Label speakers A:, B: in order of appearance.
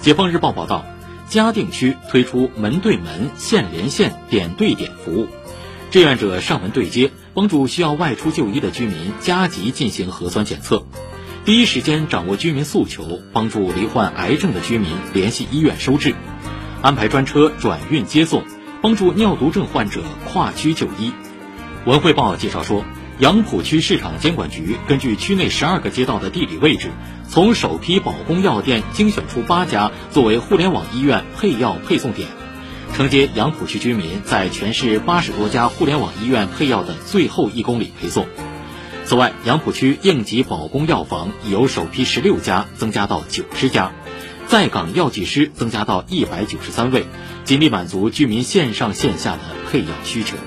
A: 解放日报报道，嘉定区推出门对门、线连线、点对点服务，志愿者上门对接，帮助需要外出就医的居民加急进行核酸检测，第一时间掌握居民诉求，帮助罹患癌症的居民联系医院收治，安排专车转运接送，帮助尿毒症患者跨区就医。文汇报介绍说。杨浦区市场监管局根据区内十二个街道的地理位置，从首批保供药店精选出八家作为互联网医院配药配送点，承接杨浦区居民在全市八十多家互联网医院配药的最后一公里配送。此外，杨浦区应急保供药房已由首批十六家增加到九十家，在岗药剂师增加到一百九十三位，尽力满足居民线上线下的配药需求。